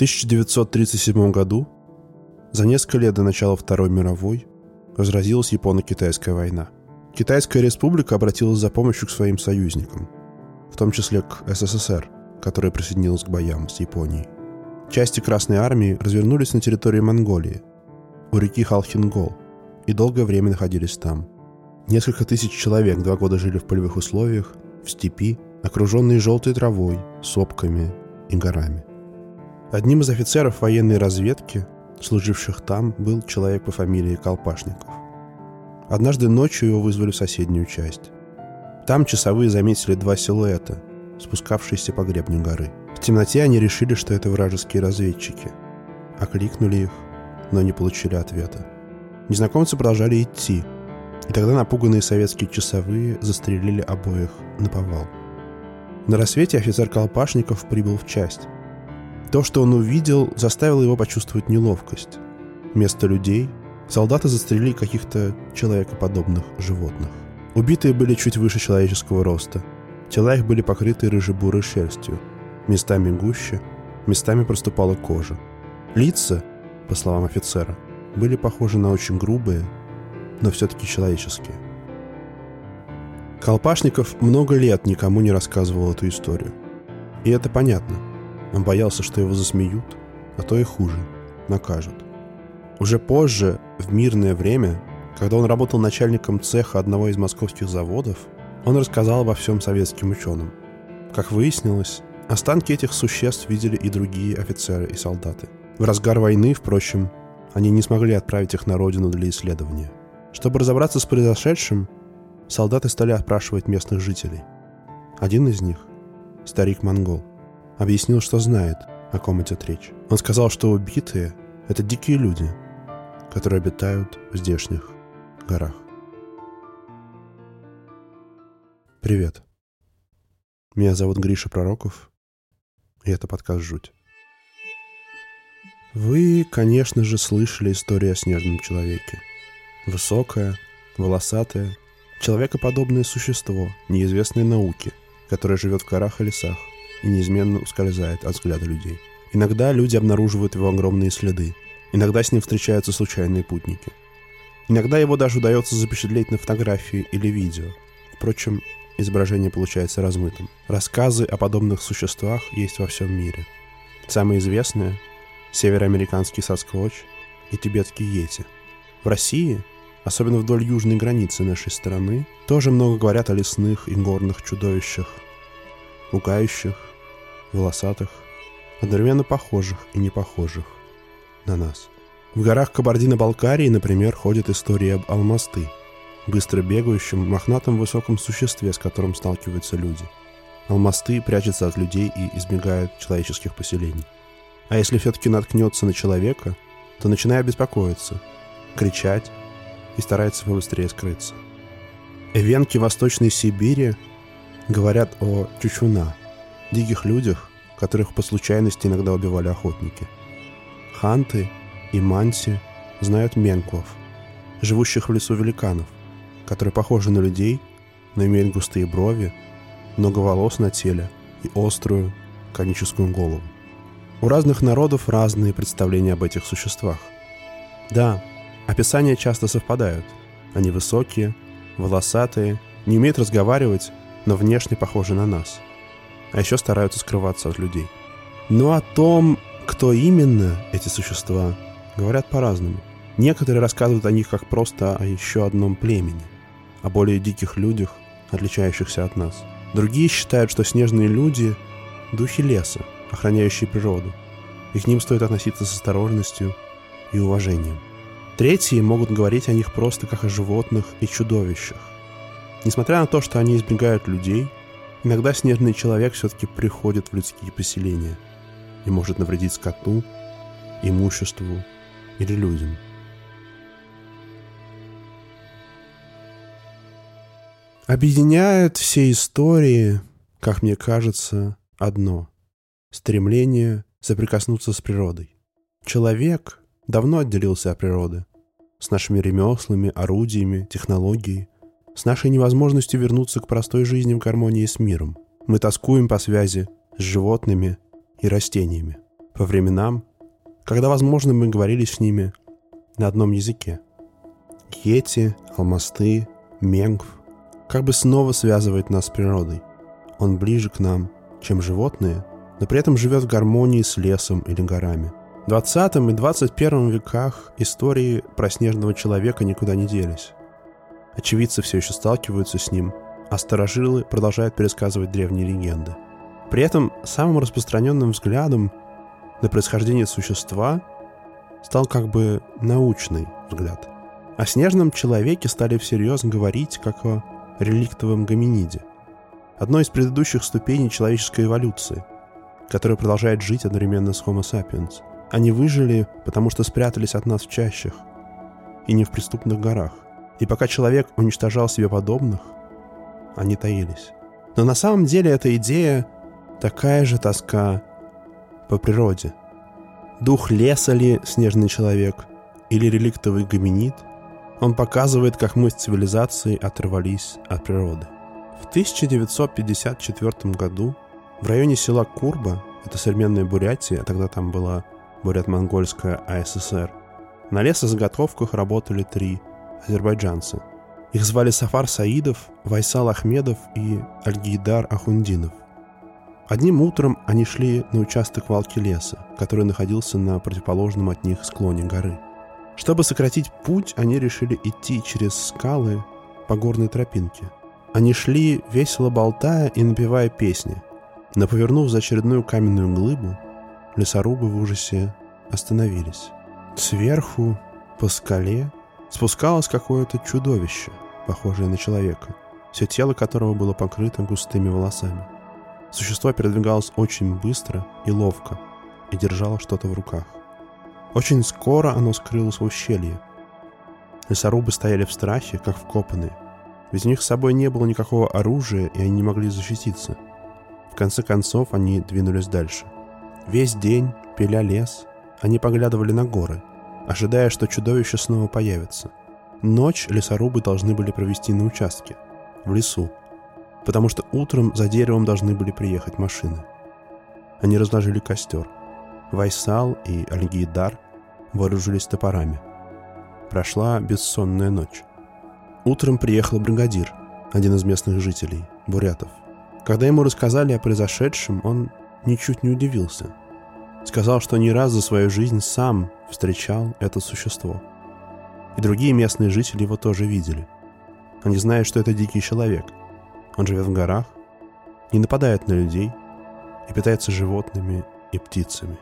1937 году, за несколько лет до начала Второй мировой, разразилась Японо-Китайская война. Китайская республика обратилась за помощью к своим союзникам, в том числе к СССР, которая присоединилась к боям с Японией. Части Красной Армии развернулись на территории Монголии, у реки Халхингол, и долгое время находились там. Несколько тысяч человек два года жили в полевых условиях, в степи, окруженные желтой травой, сопками и горами. Одним из офицеров военной разведки, служивших там, был человек по фамилии Колпашников. Однажды ночью его вызвали в соседнюю часть. Там часовые заметили два силуэта, спускавшиеся по гребню горы. В темноте они решили, что это вражеские разведчики. Окликнули их, но не получили ответа. Незнакомцы продолжали идти, и тогда напуганные советские часовые застрелили обоих на повал. На рассвете офицер Колпашников прибыл в часть. То, что он увидел, заставило его почувствовать неловкость. Вместо людей солдаты застрелили каких-то человекоподобных животных. Убитые были чуть выше человеческого роста. Тела их были покрыты рыжебурой шерстью. Местами гуще, местами проступала кожа. Лица, по словам офицера, были похожи на очень грубые, но все-таки человеческие. Колпашников много лет никому не рассказывал эту историю. И это понятно – он боялся, что его засмеют, а то и хуже, накажут. Уже позже, в мирное время, когда он работал начальником цеха одного из московских заводов, он рассказал обо всем советским ученым. Как выяснилось, останки этих существ видели и другие офицеры и солдаты. В разгар войны, впрочем, они не смогли отправить их на родину для исследования. Чтобы разобраться с произошедшим, солдаты стали опрашивать местных жителей. Один из них – старик-монгол объяснил, что знает, о ком идет речь. Он сказал, что убитые — это дикие люди, которые обитают в здешних горах. Привет. Меня зовут Гриша Пророков, и это подкаст «Жуть». Вы, конечно же, слышали историю о снежном человеке. Высокое, волосатое, человекоподобное существо неизвестной науки, которое живет в горах и лесах, и неизменно ускользает от взгляда людей. Иногда люди обнаруживают его огромные следы. Иногда с ним встречаются случайные путники. Иногда его даже удается запечатлеть на фотографии или видео. Впрочем, изображение получается размытым. Рассказы о подобных существах есть во всем мире. Самые известные — североамериканский сосквоч и тибетский йети. В России, особенно вдоль южной границы нашей страны, тоже много говорят о лесных и горных чудовищах, пугающих, волосатых, одновременно похожих и не похожих на нас. В горах Кабардино-Балкарии, например, ходит история об алмасты, быстро бегающем, мохнатом высоком существе, с которым сталкиваются люди. Алмасты прячется от людей и избегает человеческих поселений. А если все-таки наткнется на человека, то начинает беспокоиться, кричать и старается побыстрее скрыться. Эвенки Восточной Сибири говорят о чучуна, диких людях, которых по случайности иногда убивали охотники. Ханты и манси знают менквов, живущих в лесу великанов, которые похожи на людей, но имеют густые брови, много волос на теле и острую коническую голову. У разных народов разные представления об этих существах. Да, описания часто совпадают. Они высокие, волосатые, не умеют разговаривать, но внешне похожи на нас – а еще стараются скрываться от людей. Но о том, кто именно эти существа, говорят по-разному. Некоторые рассказывают о них как просто о еще одном племени, о более диких людях, отличающихся от нас. Другие считают, что снежные люди – духи леса, охраняющие природу, и к ним стоит относиться с осторожностью и уважением. Третьи могут говорить о них просто как о животных и чудовищах. Несмотря на то, что они избегают людей – Иногда снежный человек все-таки приходит в людские поселения и может навредить скоту, имуществу или людям. Объединяет все истории, как мне кажется, одно — стремление соприкоснуться с природой. Человек давно отделился от природы, с нашими ремеслами, орудиями, технологией — с нашей невозможностью вернуться к простой жизни в гармонии с миром. Мы тоскуем по связи с животными и растениями, по временам, когда, возможно, мы говорили с ними на одном языке. Йети, алмасты, менгв как бы снова связывает нас с природой. Он ближе к нам, чем животные, но при этом живет в гармонии с лесом или горами. В 20 и 21 веках истории про снежного человека никуда не делись. Очевидцы все еще сталкиваются с ним, а старожилы продолжают пересказывать древние легенды. При этом самым распространенным взглядом на происхождение существа стал как бы научный взгляд. О снежном человеке стали всерьез говорить как о реликтовом гоминиде, одной из предыдущих ступеней человеческой эволюции, которая продолжает жить одновременно с Homo sapiens. Они выжили, потому что спрятались от нас в чащах и не в преступных горах. И пока человек уничтожал себе подобных, они таились. Но на самом деле эта идея такая же тоска по природе. Дух леса ли снежный человек или реликтовый гоминид, он показывает, как мы с цивилизацией оторвались от природы. В 1954 году в районе села Курба, это современная Бурятия, тогда там была Бурят-Монгольская АССР, на лесозаготовках работали три азербайджанца. Их звали Сафар Саидов, Вайсал Ахмедов и Альгидар Ахундинов. Одним утром они шли на участок валки леса, который находился на противоположном от них склоне горы. Чтобы сократить путь, они решили идти через скалы по горной тропинке. Они шли, весело болтая и напевая песни. Но повернув за очередную каменную глыбу, лесорубы в ужасе остановились. Сверху, по скале, спускалось какое-то чудовище, похожее на человека, все тело которого было покрыто густыми волосами. Существо передвигалось очень быстро и ловко и держало что-то в руках. Очень скоро оно скрылось в ущелье. Лесорубы стояли в страхе, как вкопанные. Ведь у них с собой не было никакого оружия, и они не могли защититься. В конце концов, они двинулись дальше. Весь день, пиля лес, они поглядывали на горы, ожидая, что чудовище снова появится. Ночь лесорубы должны были провести на участке, в лесу, потому что утром за деревом должны были приехать машины. Они разложили костер. Вайсал и Альгидар вооружились топорами. Прошла бессонная ночь. Утром приехал бригадир, один из местных жителей, бурятов. Когда ему рассказали о произошедшем, он ничуть не удивился. Сказал, что не раз за свою жизнь сам встречал это существо. И другие местные жители его тоже видели. Они знают, что это дикий человек – он живет в горах, не нападает на людей и питается животными и птицами.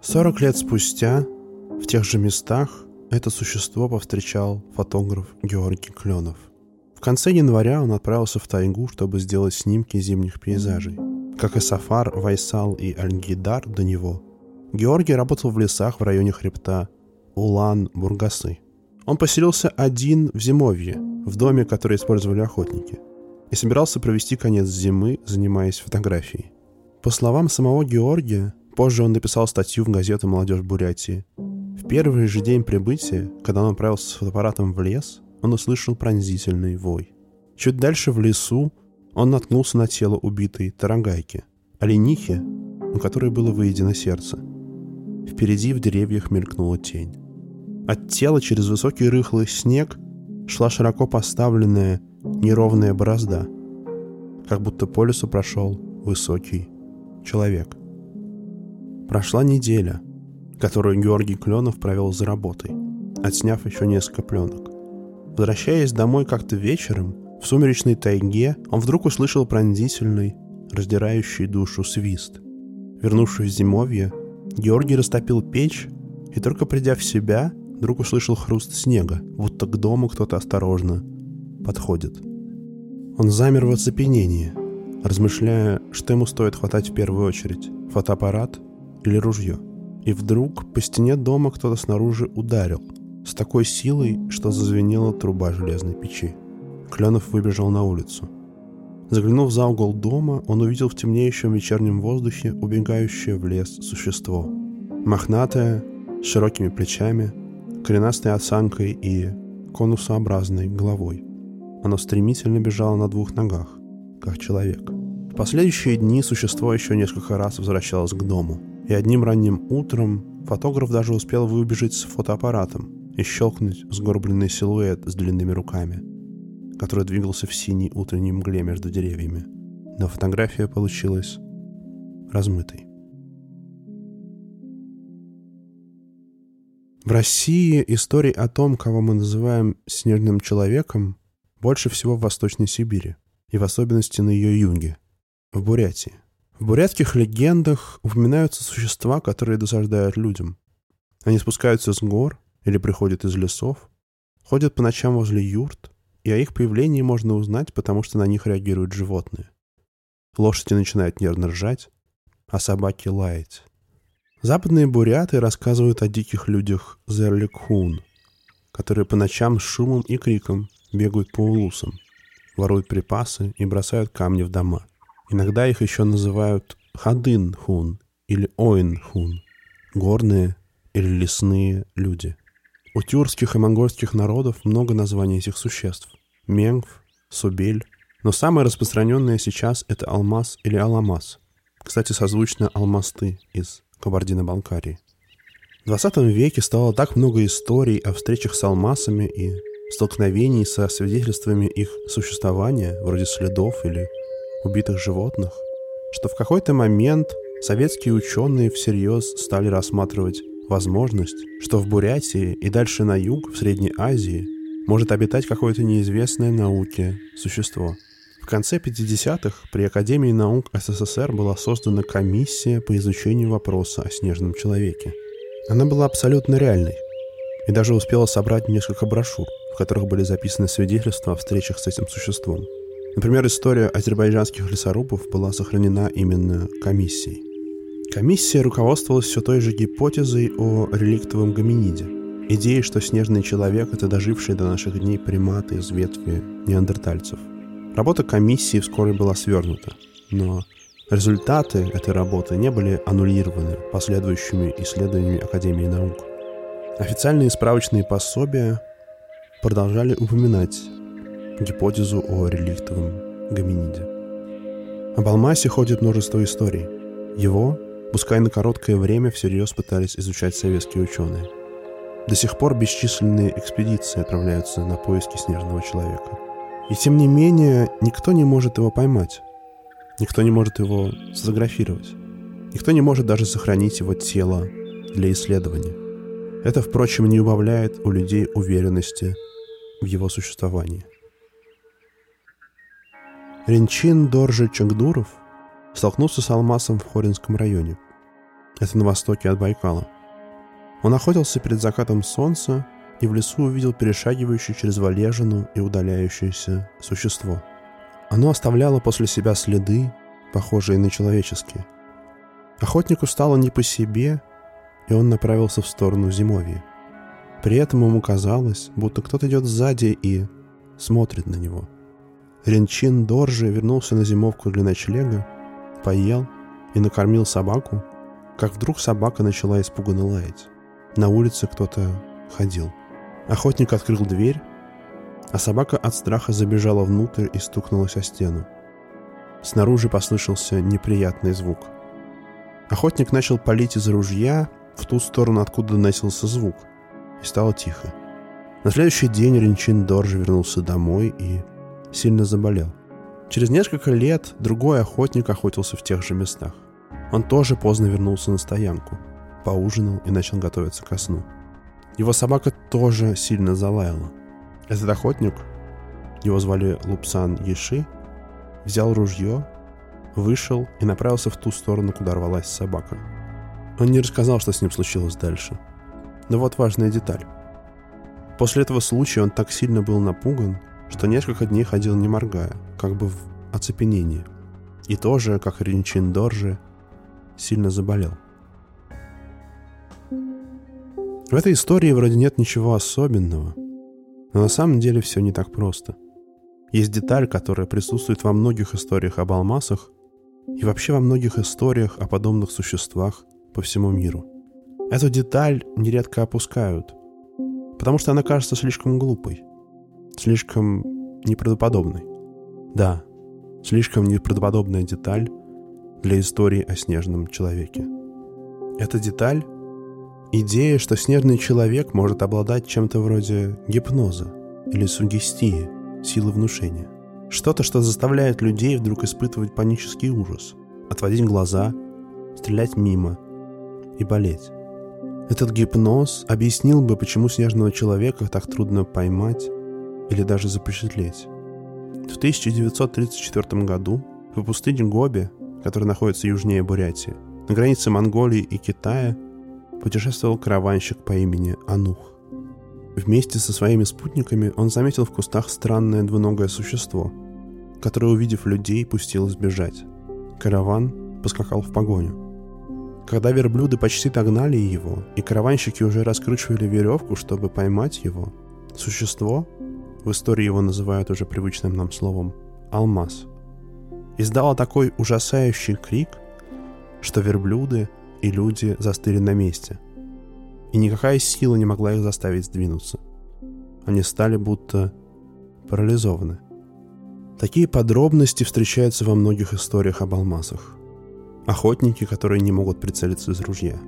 Сорок лет спустя в тех же местах это существо повстречал фотограф Георгий Кленов. В конце января он отправился в тайгу, чтобы сделать снимки зимних пейзажей. Как и Сафар, Вайсал и Альгидар до него, Георгий работал в лесах в районе хребта Улан-Бургасы – он поселился один в зимовье, в доме, который использовали охотники, и собирался провести конец зимы, занимаясь фотографией. По словам самого Георгия, позже он написал статью в газету «Молодежь Бурятии». В первый же день прибытия, когда он отправился с фотоаппаратом в лес, он услышал пронзительный вой. Чуть дальше в лесу он наткнулся на тело убитой тарангайки, оленихи, у которой было выедено сердце. Впереди в деревьях мелькнула тень. От тела через высокий рыхлый снег шла широко поставленная неровная борозда, как будто по лесу прошел высокий человек. Прошла неделя, которую Георгий Кленов провел за работой, отсняв еще несколько пленок. Возвращаясь домой как-то вечером, в сумеречной тайге, он вдруг услышал пронзительный, раздирающий душу свист. Вернувшись в зимовье, Георгий растопил печь и только придя в себя, Вдруг услышал хруст снега, будто к дому кто-то осторожно подходит. Он замер в оцепенении, размышляя, что ему стоит хватать в первую очередь – фотоаппарат или ружье. И вдруг по стене дома кто-то снаружи ударил с такой силой, что зазвенела труба железной печи. Кленов выбежал на улицу. Заглянув за угол дома, он увидел в темнеющем вечернем воздухе убегающее в лес существо. Мохнатое, с широкими плечами – коренастой осанкой и конусообразной головой. Оно стремительно бежало на двух ногах, как человек – В последующие дни существо еще несколько раз возвращалось к дому. И одним ранним утром фотограф даже успел выбежать с фотоаппаратом и щелкнуть сгорбленный силуэт с длинными руками, который двигался в синей утренней мгле между деревьями. Но фотография получилась размытой. В России историй о том, кого мы называем «снежным человеком», больше всего в Восточной Сибири, и в особенности на ее юге, в Бурятии. В бурятских легендах упоминаются существа, которые досаждают людям. Они спускаются с гор или приходят из лесов, ходят по ночам возле юрт, и о их появлении можно узнать, потому что на них реагируют животные. Лошади начинают нервно ржать, а собаки лаять. Западные буряты рассказывают о диких людях Зерликхун, которые по ночам с шумом и криком бегают по улусам, воруют припасы и бросают камни в дома. Иногда их еще называют Хадын-хун или Оин-хун, горные или лесные люди. У тюркских и монгольских народов много названий этих существ. Менгв, Субель, но самое распространенное сейчас это алмаз или аламаз. Кстати, созвучно алмасты из Кабардино-Балкарии. В 20 веке стало так много историй о встречах с алмазами и столкновений со свидетельствами их существования, вроде следов или убитых животных, что в какой-то момент советские ученые всерьез стали рассматривать возможность, что в Бурятии и дальше на юг, в Средней Азии, может обитать какое-то неизвестное науке существо – в конце 50-х при Академии наук СССР была создана комиссия по изучению вопроса о снежном человеке. Она была абсолютно реальной и даже успела собрать несколько брошюр, в которых были записаны свидетельства о встречах с этим существом. Например, история азербайджанских лесорубов была сохранена именно комиссией. Комиссия руководствовалась все той же гипотезой о реликтовом гоминиде. Идеей, что снежный человек — это дожившие до наших дней приматы из ветви неандертальцев — Работа комиссии вскоре была свернута, но результаты этой работы не были аннулированы последующими исследованиями Академии наук. Официальные справочные пособия продолжали упоминать гипотезу о реликтовом гоминиде. Об Алмасе ходит множество историй. Его, пускай на короткое время, всерьез пытались изучать советские ученые. До сих пор бесчисленные экспедиции отправляются на поиски снежного человека – и тем не менее, никто не может его поймать. Никто не может его сфотографировать. Никто не может даже сохранить его тело для исследования. Это, впрочем, не убавляет у людей уверенности в его существовании. Ренчин Доржи Чангдуров столкнулся с алмазом в Хоринском районе. Это на востоке от Байкала. Он охотился перед закатом солнца и в лесу увидел перешагивающее через валежину и удаляющееся существо. Оно оставляло после себя следы, похожие на человеческие. Охотнику стало не по себе, и он направился в сторону зимовья. При этом ему казалось, будто кто-то идет сзади и смотрит на него. Ренчин Доржи вернулся на зимовку для ночлега, поел и накормил собаку, как вдруг собака начала испуганно лаять. На улице кто-то ходил. Охотник открыл дверь, а собака от страха забежала внутрь и стукнулась о стену. Снаружи послышался неприятный звук. Охотник начал палить из ружья в ту сторону, откуда доносился звук, и стало тихо. На следующий день Ренчин Дорж вернулся домой и сильно заболел. Через несколько лет другой охотник охотился в тех же местах. Он тоже поздно вернулся на стоянку, поужинал и начал готовиться ко сну. Его собака тоже сильно залаяла. Этот охотник, его звали Лупсан Еши, взял ружье, вышел и направился в ту сторону, куда рвалась собака. Он не рассказал, что с ним случилось дальше. Но вот важная деталь. После этого случая он так сильно был напуган, что несколько дней ходил не моргая, как бы в оцепенении. И тоже, как Ринчин Дорже, сильно заболел. В этой истории вроде нет ничего особенного, но на самом деле все не так просто. Есть деталь, которая присутствует во многих историях об алмазах и вообще во многих историях о подобных существах по всему миру. Эту деталь нередко опускают, потому что она кажется слишком глупой, слишком неправдоподобной. Да, Слишком неправдоподобная деталь для истории о снежном человеке. Эта деталь — идея, что снежный человек может обладать чем-то вроде гипноза или сугестии, силы внушения. Что-то, что заставляет людей вдруг испытывать панический ужас, отводить глаза, стрелять мимо и болеть. Этот гипноз объяснил бы, почему снежного человека так трудно поймать или даже запечатлеть. В 1934 году по пустыне Гоби, которая находится южнее Бурятии, на границе Монголии и Китая, путешествовал караванщик по имени Анух. Вместе со своими спутниками он заметил в кустах странное двуногое существо, которое, увидев людей, пустилось бежать. Караван поскакал в погоню. Когда верблюды почти догнали его, и караванщики уже раскручивали веревку, чтобы поймать его, существо, в истории его называют уже привычным нам словом «алмаз», издало такой ужасающий крик, что верблюды и люди застыли на месте – и никакая сила не могла их заставить сдвинуться. Они стали будто парализованы. Такие подробности встречаются во многих историях об алмазах. Охотники, которые не могут прицелиться из ружья.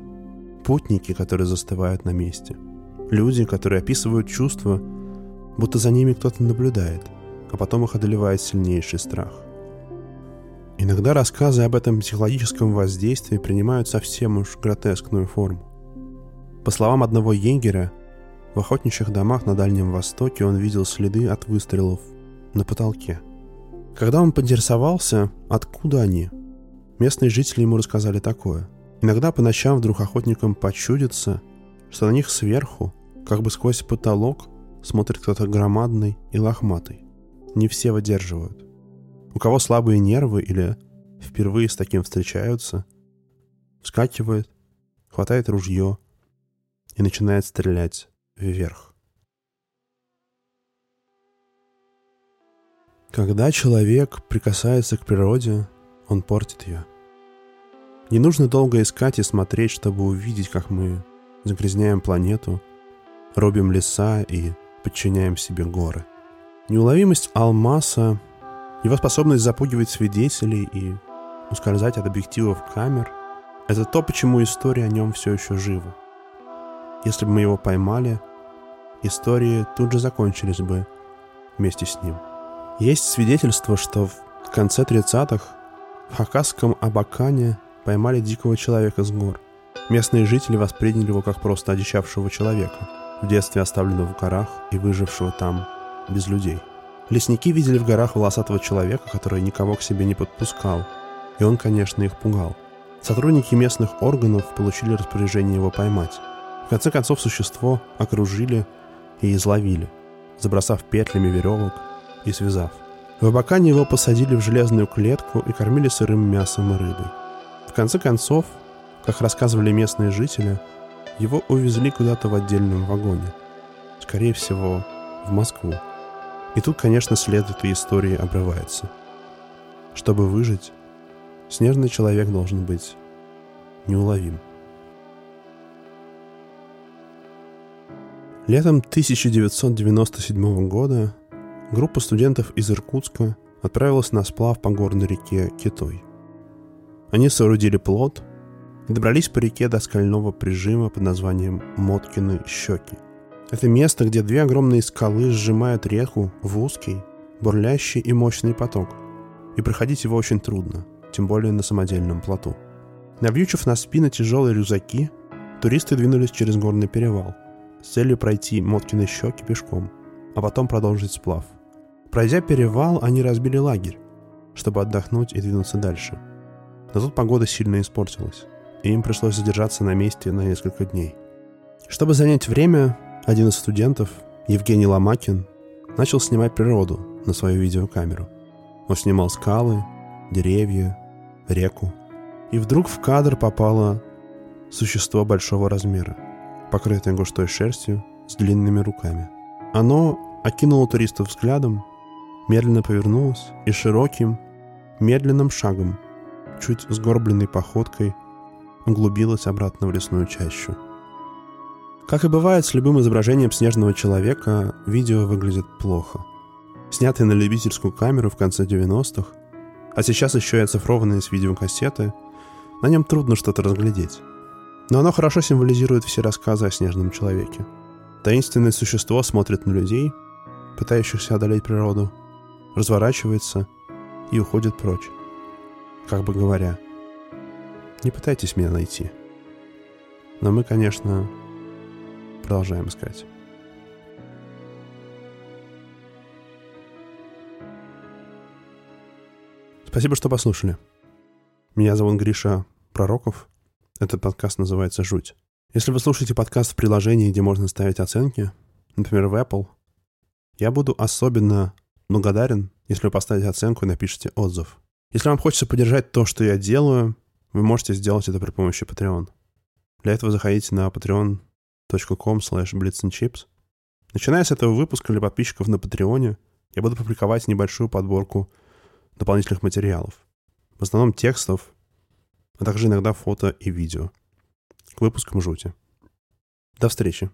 Путники, которые застывают на месте. Люди, которые описывают чувства, будто за ними кто-то наблюдает, а потом их одолевает сильнейший страх. Иногда рассказы об этом психологическом воздействии принимают совсем уж гротескную форму. По словам одного егеря, в охотничьих домах на Дальнем Востоке он видел следы от выстрелов на потолке. Когда он поинтересовался, откуда они, местные жители ему рассказали такое. Иногда по ночам вдруг охотникам почудится, что на них сверху, как бы сквозь потолок, смотрит кто-то громадный и лохматый. Не все выдерживают. У кого слабые нервы или впервые с таким встречаются, вскакивает, хватает ружье – и начинает стрелять вверх. Когда человек прикасается к природе, он портит ее. Не нужно долго искать и смотреть, чтобы увидеть, как мы загрязняем планету, робим леса и подчиняем себе горы. Неуловимость алмаза, его способность запугивать свидетелей и ускользать от объективов камер — это то, почему история о нем все еще жива. Если бы мы его поймали, истории тут же закончились бы вместе с ним. Есть свидетельство, что в конце 30-х в Хакасском Абакане поймали дикого человека с гор. Местные жители восприняли его как просто одичавшего человека, в детстве оставленного в горах и выжившего там без людей. Лесники видели в горах волосатого человека, который никого к себе не подпускал, и он, конечно, их пугал. Сотрудники местных органов получили распоряжение его поймать. В конце концов существо окружили и изловили, забросав петлями веревок и связав. В Абакане его посадили в железную клетку и кормили сырым мясом и рыбой. В конце концов, как рассказывали местные жители, его увезли куда-то в отдельном вагоне. Скорее всего, в Москву. И тут, конечно, след этой истории обрывается. Чтобы выжить, снежный человек должен быть неуловим. Летом 1997 года группа студентов из Иркутска отправилась на сплав по горной реке Китой. Они соорудили плот и добрались по реке до скального прижима под названием Моткины щеки. Это место, где две огромные скалы сжимают реку в узкий, бурлящий и мощный поток. И проходить его очень трудно, тем более на самодельном плоту. Навьючив на спины тяжелые рюкзаки, туристы двинулись через горный перевал – с целью пройти Моткины щеки пешком, а потом продолжить сплав. Пройдя перевал, они разбили лагерь, чтобы отдохнуть и двинуться дальше. Но тут погода сильно испортилась, и им пришлось задержаться на месте на несколько дней. Чтобы занять время, один из студентов, Евгений Ломакин, начал снимать природу на свою видеокамеру. Он снимал скалы, деревья, реку. И вдруг в кадр попало существо большого размера – покрытое густой шерстью, с длинными руками. Оно окинуло туристов взглядом, медленно повернулось и широким, медленным шагом, чуть сгорбленной походкой, углубилось обратно в лесную чащу. Как и бывает с любым изображением снежного человека, видео выглядит плохо. Снятое на любительскую камеру в конце 90-х, А сейчас еще и оцифрованные с видеокассеты. На нем трудно что-то разглядеть. Но оно хорошо символизирует все рассказы о снежном человеке. Таинственное существо смотрит на людей, пытающихся одолеть природу, разворачивается и уходит прочь. Как бы говоря, не пытайтесь меня найти. Но мы, конечно, продолжаем искать. Спасибо, что послушали. Меня зовут Гриша Пророков. Этот подкаст называется «Жуть». Если вы слушаете подкаст в приложении, где можно ставить оценки, например, в Apple, я буду особенно благодарен, если вы поставите оценку и напишите отзыв. Если вам хочется поддержать то, что я делаю, вы можете сделать это при помощи Patreon. Для этого заходите на patreon.com slash. Начиная с этого выпуска для подписчиков на Патреоне, я буду публиковать небольшую подборку дополнительных материалов. В основном текстов, а также иногда фото и видео. К выпускам жути. До встречи.